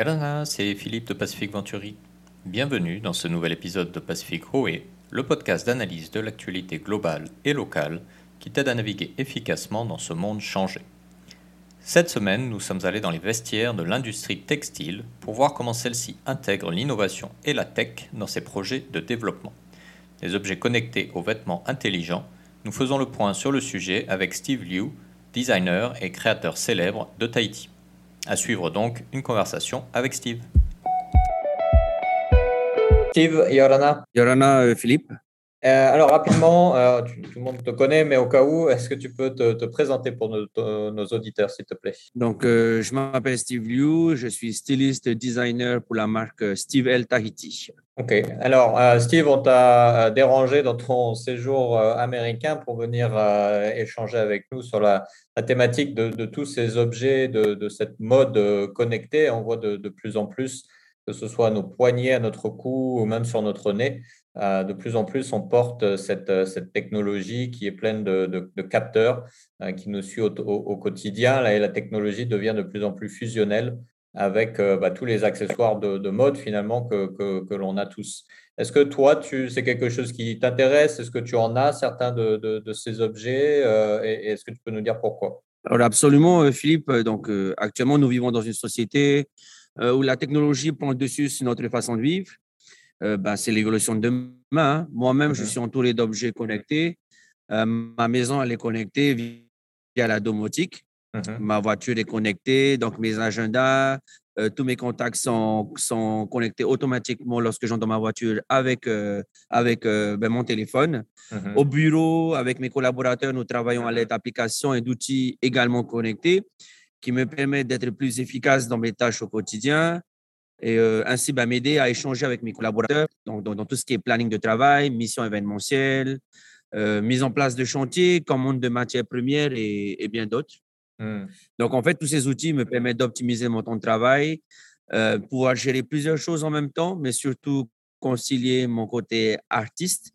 Yarana, c'est Philippe de Pacific Venturi. Bienvenue dans ce nouvel épisode de Pacific Roé, le podcast d'analyse de l'actualité globale et locale qui t'aide à naviguer efficacement dans ce monde changé. Cette semaine, nous sommes allés dans les vestiaires de l'industrie textile pour voir comment celle-ci intègre l'innovation et la tech dans ses projets de développement. Des objets connectés aux vêtements intelligents, nous faisons le point sur le sujet avec Steve Liu, designer et créateur célèbre de Tahiti. À suivre donc une conversation avec Steve. Steve, Yorana. Yorana, euh, Philippe. Euh, alors rapidement, euh, tout le monde te connaît, mais au cas où, est-ce que tu peux te, présenter pour nos, auditeurs, s'il te plaît? Donc, je m'appelle Steve Liu, je suis styliste designer pour la marque Steve L Tahiti. Ok. Alors, Steve, on t'a dérangé dans ton séjour américain pour venir échanger avec nous sur la, thématique de, tous ces objets, de, cette mode connectée. On voit de, plus en plus que ce soit nos poignets à notre cou ou même sur notre nez. Euh, de plus en plus, on porte cette, technologie qui est pleine de, capteurs euh, qui nous suit au, quotidien. Et la technologie devient de plus en plus fusionnelle avec euh, bah, tous les accessoires de, mode finalement que, l'on a tous. Est-ce que toi, c'est quelque chose qui t'intéresse? Est-ce que tu en as certains de, ces objets Et, est-ce que tu peux nous dire pourquoi? Alors absolument, Philippe. Donc actuellement, nous vivons dans une société euh, où la technologie prend le dessus sur notre façon de vivre. Euh, ben, c'est l'évolution de demain. Hein. Moi-même, je mhm. suis entouré d'objets connectés. Euh, ma maison, elle est connectée via la domotique. Mhm. Ma voiture est connectée, donc mes agendas, tous mes contacts sont, sont connectés automatiquement lorsque j'entre dans ma voiture avec, avec ben, mon téléphone. Mhm. Au bureau, avec mes collaborateurs, nous travaillons à l'aide d'applications et d'outils également connectés qui me permet d'être plus efficace dans mes tâches au quotidien et euh, ainsi bah, m'aider à échanger avec mes collaborateurs dans, tout ce qui est planning de travail, mission événementielle, euh, mise en place de chantier, commande de matières premières et, bien d'autres. Hmm. Donc, en fait, tous ces outils me permettent d'optimiser mon temps de travail, euh, pouvoir gérer plusieurs choses en même temps, mais surtout concilier mon côté artiste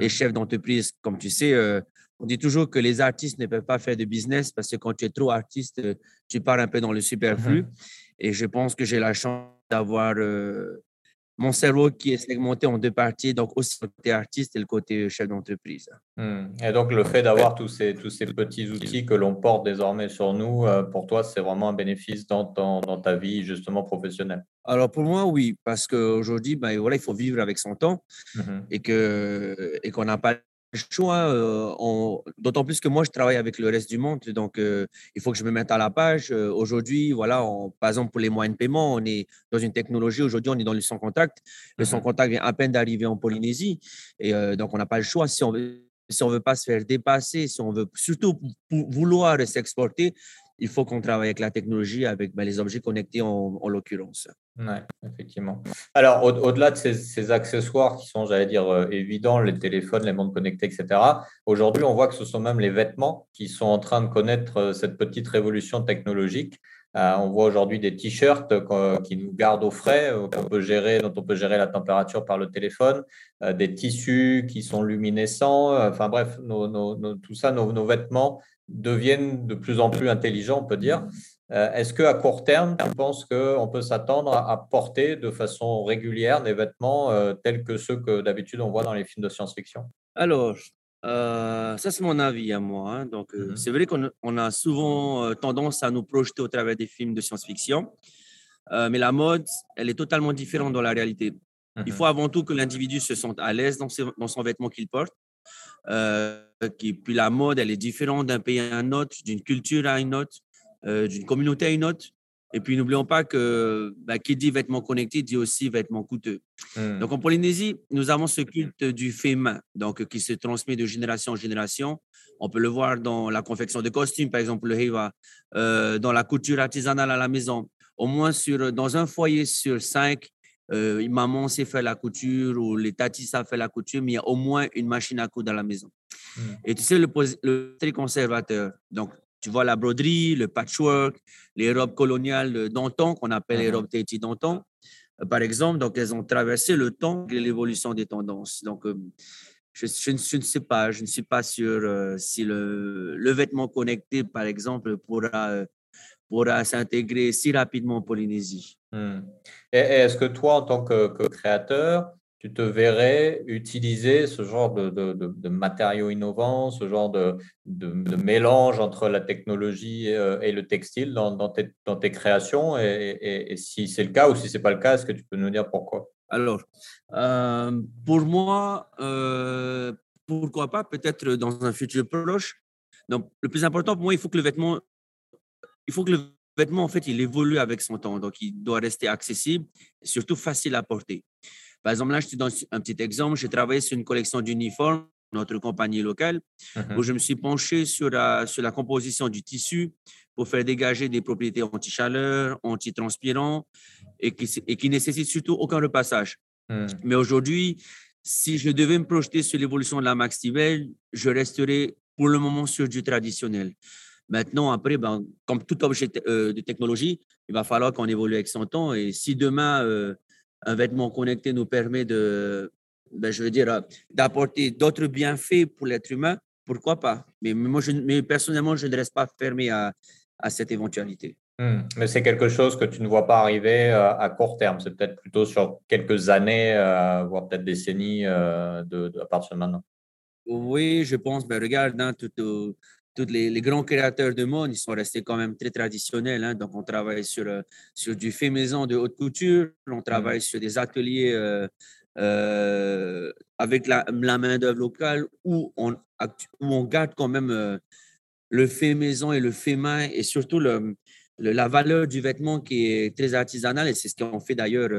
et mhm. chef d'entreprise. Comme tu sais, on dit toujours que les artistes ne peuvent pas faire de business parce que quand tu es trop artiste, euh, tu pars un peu dans le superflu. Mhm. Et je pense que j'ai la chance d'avoir euh, mon cerveau qui est segmenté en deux parties, donc aussi le côté artiste et le côté chef d'entreprise. Hmm. Et donc le fait d'avoir tous ces, tous ces petits outils que l'on porte désormais sur nous, euh, pour toi, c'est vraiment un bénéfice dans, dans, ta vie justement professionnelle? Alors pour moi, oui, parce qu'aujourd'hui, ben, voilà, il faut vivre avec son temps mhm. et qu'on et qu'on n'a pas choix, euh, d'autant plus que moi, je travaille avec le reste du monde, donc euh, il faut que je me mette à la page. Euh, aujourd'hui, voilà, par exemple, pour les moyens de paiement, on est dans une technologie, aujourd'hui, on est dans le sans contact. Le sans mmh contact vient à peine d'arriver en Polynésie, et donc on n'a pas le choix. Si on veut, si on veut pas se faire dépasser, si on veut surtout vouloir s'exporter, il faut qu'on travaille avec la technologie, avec ben, les objets connectés en, l'occurrence. Oui, effectivement. Alors, au-delà de ces, accessoires qui sont, j'allais dire, euh, évidents, les téléphones, les montres connectées, etc., aujourd'hui, on voit que ce sont même les vêtements qui sont en train de connaître euh, cette petite révolution technologique. Euh, on voit aujourd'hui des t-shirts qui nous gardent au frais, dont on peut gérer la température par le téléphone, des tissus qui sont luminescents, enfin bref, tout ça, nos, vêtements deviennent de plus en plus intelligents, on peut dire. Euh, est-ce qu'à court terme, tu penses qu'on peut s'attendre à porter de façon régulière des vêtements euh, tels que ceux que d'habitude on voit dans les films de science-fiction? Alors, euh, ça c'est mon avis à moi. Hein. Donc, mm-hmm. c'est vrai qu'on a souvent tendance à nous projeter au travers des films de science-fiction, mais la mode, elle est totalement différente dans la réalité. Il mm-hmm. faut avant tout que l'individu se sente à l'aise dans, dans, son vêtement qu'il porte. Euh, puis la mode, elle est différente d'un pays à un autre, d'une culture à une autre, euh, d'une communauté à une autre. Et puis, n'oublions pas que bah, qui dit vêtements connectés dit aussi vêtements coûteux. Hmm. Donc, en Polynésie, nous avons ce culte du fait main, donc qui se transmet de génération en génération. On peut le voir dans la confection de costumes, par exemple, le heiva, euh, dans la couture artisanale à la maison. Au moins, sur, dans un foyer sur cinq, euh, maman sait faire la couture ou les tatis savent faire la couture, mais il y a au moins une machine à coudre dans la maison. Hmm. Et tu sais, le, le très conservateur. Donc, tu vois la broderie, le patchwork, les robes coloniales d'antan, qu'on appelle les uh-huh. robes Tahiti d'antan, euh, par exemple. Donc, elles ont traversé le temps et l'évolution des tendances. Donc, euh, je, je, ne sais pas, je ne suis pas sûr si le, le, vêtement connecté, par exemple, pourra pourra s'intégrer si rapidement en Polynésie. Hmm. Et, est-ce que toi, en tant que, créateur, tu te verrais utiliser ce genre de, matériaux innovants, ce genre de, mélange entre la technologie euh, et, le textile dans, tes, créations et, si c'est le cas ou si ce n'est pas le cas, est-ce que tu peux nous dire pourquoi? Alors, euh, pour moi, euh, pourquoi pas, peut-être dans un futur proche. Donc, le plus important pour moi, il faut que le vêtement, il faut que le vêtement, en fait, il évolue avec son temps. Donc, il doit rester accessible et surtout facile à porter. Par exemple, là, je te donne un petit exemple. J'ai travaillé sur une collection d'uniformes, notre compagnie locale, mmh où je me suis penché sur la, sur la composition du tissu pour faire dégager des propriétés anti-chaleur, anti-transpirants et qui, et qui nécessitent surtout aucun repassage. Mmh. Mais aujourd'hui, si je devais me projeter sur l'évolution de la Max Tibel, je resterai pour le moment sur du traditionnel. Maintenant, après, ben, comme tout objet euh, de technologie, il va falloir qu'on évolue avec son temps. Et si demain, euh, un vêtement connecté nous permet de, ben, je veux dire, d'apporter d'autres bienfaits pour l'être humain, pourquoi pas? Mais, moi, je, mais personnellement, je ne reste pas fermé à, à cette éventualité. Hmm. Mais c'est quelque chose que tu ne vois pas arriver euh, à court terme. C'est peut-être plutôt sur quelques années, voire peut-être décennies de, à partir de maintenant. Oui, je pense. Ben, regarde, hein, tout, tous les, grands créateurs de mode, ils sont restés quand même très traditionnels. Hein. Donc, on travaille sur, euh, sur du fait maison de haute couture, on travaille sur des ateliers euh, euh, avec la, main-d'œuvre locale où on, où on garde quand même le fait maison et le fait main et surtout le, la valeur du vêtement qui est très artisanale. Et c'est ce qu'on fait d'ailleurs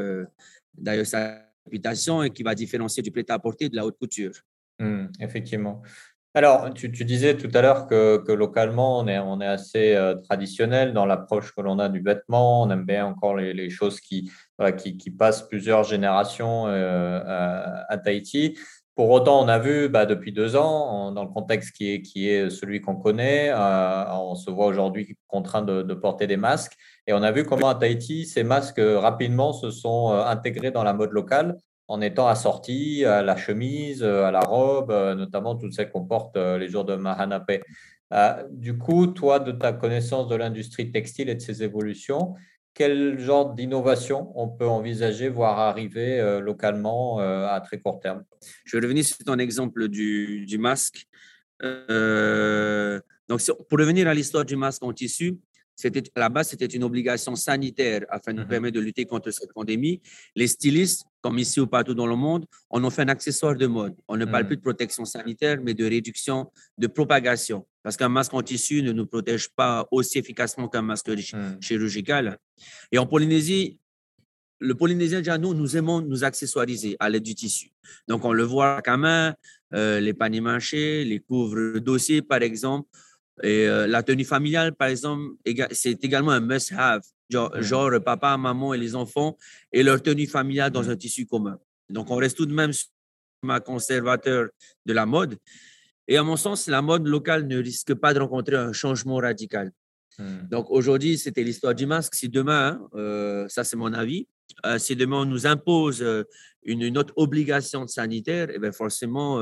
d'ailleurs sa réputation et qui va différencier du prêt-à-porter de la haute couture. Mmh, effectivement. Alors, tu, disais tout à l'heure que, localement, on est, assez euh, traditionnel dans l'approche que l'on a du vêtement. On aime bien encore les, choses qui, passent plusieurs générations euh, à, Tahiti. Pour autant, on a vu bah, depuis deux ans, dans le contexte qui est, qui est celui qu'on connaît, euh, on se voit aujourd'hui contraint de, de, porter des masques. Et on a vu comment à Tahiti, ces masques rapidement se sont intégrés dans la mode locale en étant assorti à la chemise, euh, à la robe, euh, notamment toutes celles qu'on porte euh, les jours de Mahanape. Du coup, toi, de ta connaissance de l'industrie textile et de ses évolutions, quel genre d'innovation on peut envisager, voir arriver localement à très court terme? Je vais revenir sur ton exemple du, du masque. donc, pour revenir à l'histoire du masque en tissu, c'était, à la base, c'était une obligation sanitaire afin de nous mmh permettre de lutter contre cette pandémie. Les stylistes, comme ici ou partout dans le monde, on en fait un accessoire de mode. On ne parle mmh. plus de protection sanitaire, mais de réduction de propagation. Parce qu'un masque en tissu ne nous protège pas aussi efficacement qu'un masque mmh. chirurgical. Et en Polynésie, le Polynésien, déjà, nous, nous aimons nous accessoiriser à l'aide du tissu. Donc, on le voit à main, euh, les paniers mâchés, les couvre-dossiers, par exemple. Et euh, la tenue familiale, par exemple, c'est également un must-have. Genre, genre, papa, maman et les enfants et leur tenue familiale dans un tissu commun. Donc, on reste tout de même ma conservateur de la mode. Et à mon sens, la mode locale ne risque pas de rencontrer un changement radical. Hmm. Donc aujourd'hui, c'était l'histoire du masque. Si demain, euh, ça c'est mon avis, euh, si demain on nous impose une, une, autre obligation sanitaire, et eh bien forcément,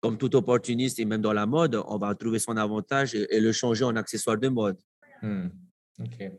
comme tout opportuniste et même dans la mode, on va trouver son avantage et, le changer en accessoire de mode. Hmm. Ok.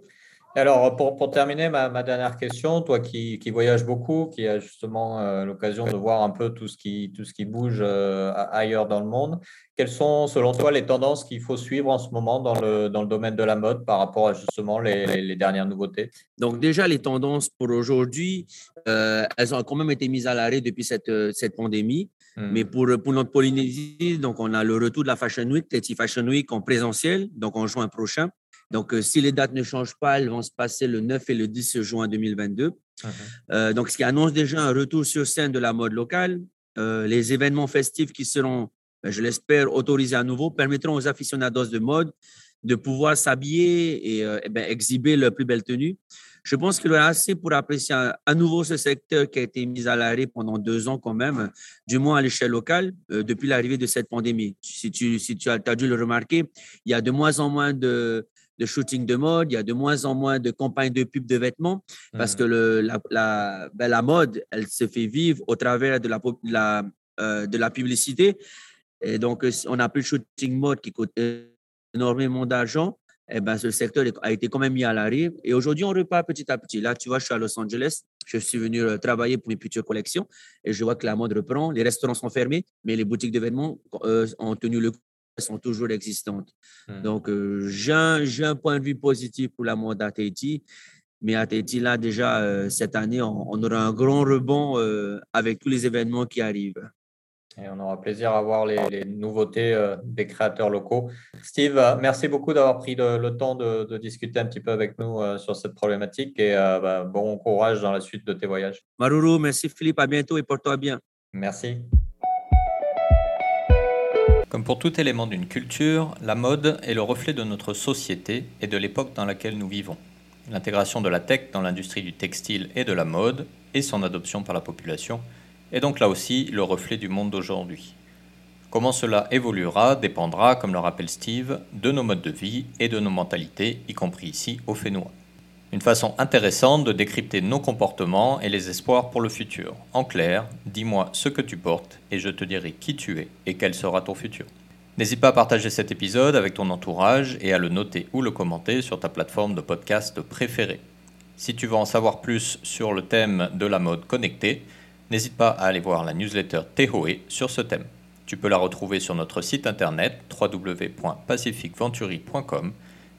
Alors, pour, pour terminer, ma, ma, dernière question, toi qui, qui voyages beaucoup, qui as justement euh, l'occasion de voir un peu tout ce qui, tout ce qui bouge euh, ailleurs dans le monde, quelles sont selon toi les tendances qu'il faut suivre en ce moment dans le, dans le domaine de la mode par rapport à justement les, les, dernières nouveautés? Donc déjà, les tendances pour aujourd'hui, euh, elles ont quand même été mises à l'arrêt depuis cette, cette pandémie. Hmm. Mais pour, pour notre Polynésie, donc on a le retour de la Fashion Week, Teti Fashion Week en présentiel, donc en juin prochain. Donc, euh, si les dates ne changent pas, elles vont se passer le 9 et le 10 juin 2022. Uh-huh. Euh, donc, ce qui annonce déjà un retour sur scène de la mode locale. Euh, les événements festifs qui seront, ben, je l'espère, autorisés à nouveau permettront aux aficionados de mode de pouvoir s'habiller et, eh ben, exhiber leur plus belle tenue. Je pense qu'il y aura assez pour apprécier à, nouveau ce secteur qui a été mis à l'arrêt pendant deux ans quand même, du moins à l'échelle locale, depuis l'arrivée de cette pandémie. Si tu, si tu as, as, dû le remarquer, il y a de moins en moins de, de shooting de mode, il y a de moins en moins de campagnes de pub de vêtements parce que le, la, la, ben, la, mode, elle se fait vivre au travers de la, la, euh, de la publicité. Et donc, on n'a plus le shooting mode qui coûte énormément d'argent. Eh ben, ce secteur a été quand même mis à l'arrêt. Et aujourd'hui, on repart petit à petit. Là, tu vois, je suis à Los Angeles. Je suis venu euh, travailler pour mes futures collections et je vois que la mode reprend. Les restaurants sont fermés, mais les boutiques d'événements euh, ont tenu le coup, sont toujours existantes. Hmm. Donc, euh, j'ai un, point de vue positif pour la mode à Tahiti. Mais à Tahiti, là, déjà, cette année, on, on, aura un grand rebond avec tous les événements qui arrivent. Et on aura plaisir à voir les, nouveautés euh, des créateurs locaux. Steve, euh, merci beaucoup d'avoir pris le, temps de, discuter un petit peu avec nous euh, sur cette problématique et bah, bon courage dans la suite de tes voyages. Maruru, merci Philippe, à bientôt et porte-toi bien. Merci. Comme pour tout élément d'une culture, la mode est le reflet de notre société et de l'époque dans laquelle nous vivons. L'intégration de la tech dans l'industrie du textile et de la mode et son adoption par la population – est donc là aussi le reflet du monde d'aujourd'hui. Comment cela évoluera dépendra, comme le rappelle Steve, de nos modes de vie et de nos mentalités, y compris ici au Fénois. Une façon intéressante de décrypter nos comportements et les espoirs pour le futur. En clair, dis-moi ce que tu portes et je te dirai qui tu es et quel sera ton futur. N'hésite pas à partager cet épisode avec ton entourage et à le noter ou le commenter sur ta plateforme de podcast préférée. Si tu veux en savoir plus sur le thème de la mode connectée, n'hésite pas à aller voir la newsletter Tehoe sur ce thème. Tu peux la retrouver sur notre site internet www.pacificventuri.com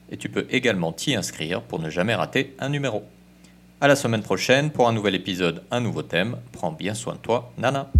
et tu peux également t'y inscrire pour ne jamais rater un numéro. À la semaine prochaine pour un nouvel épisode, un nouveau thème. Prends bien soin de toi, Nana.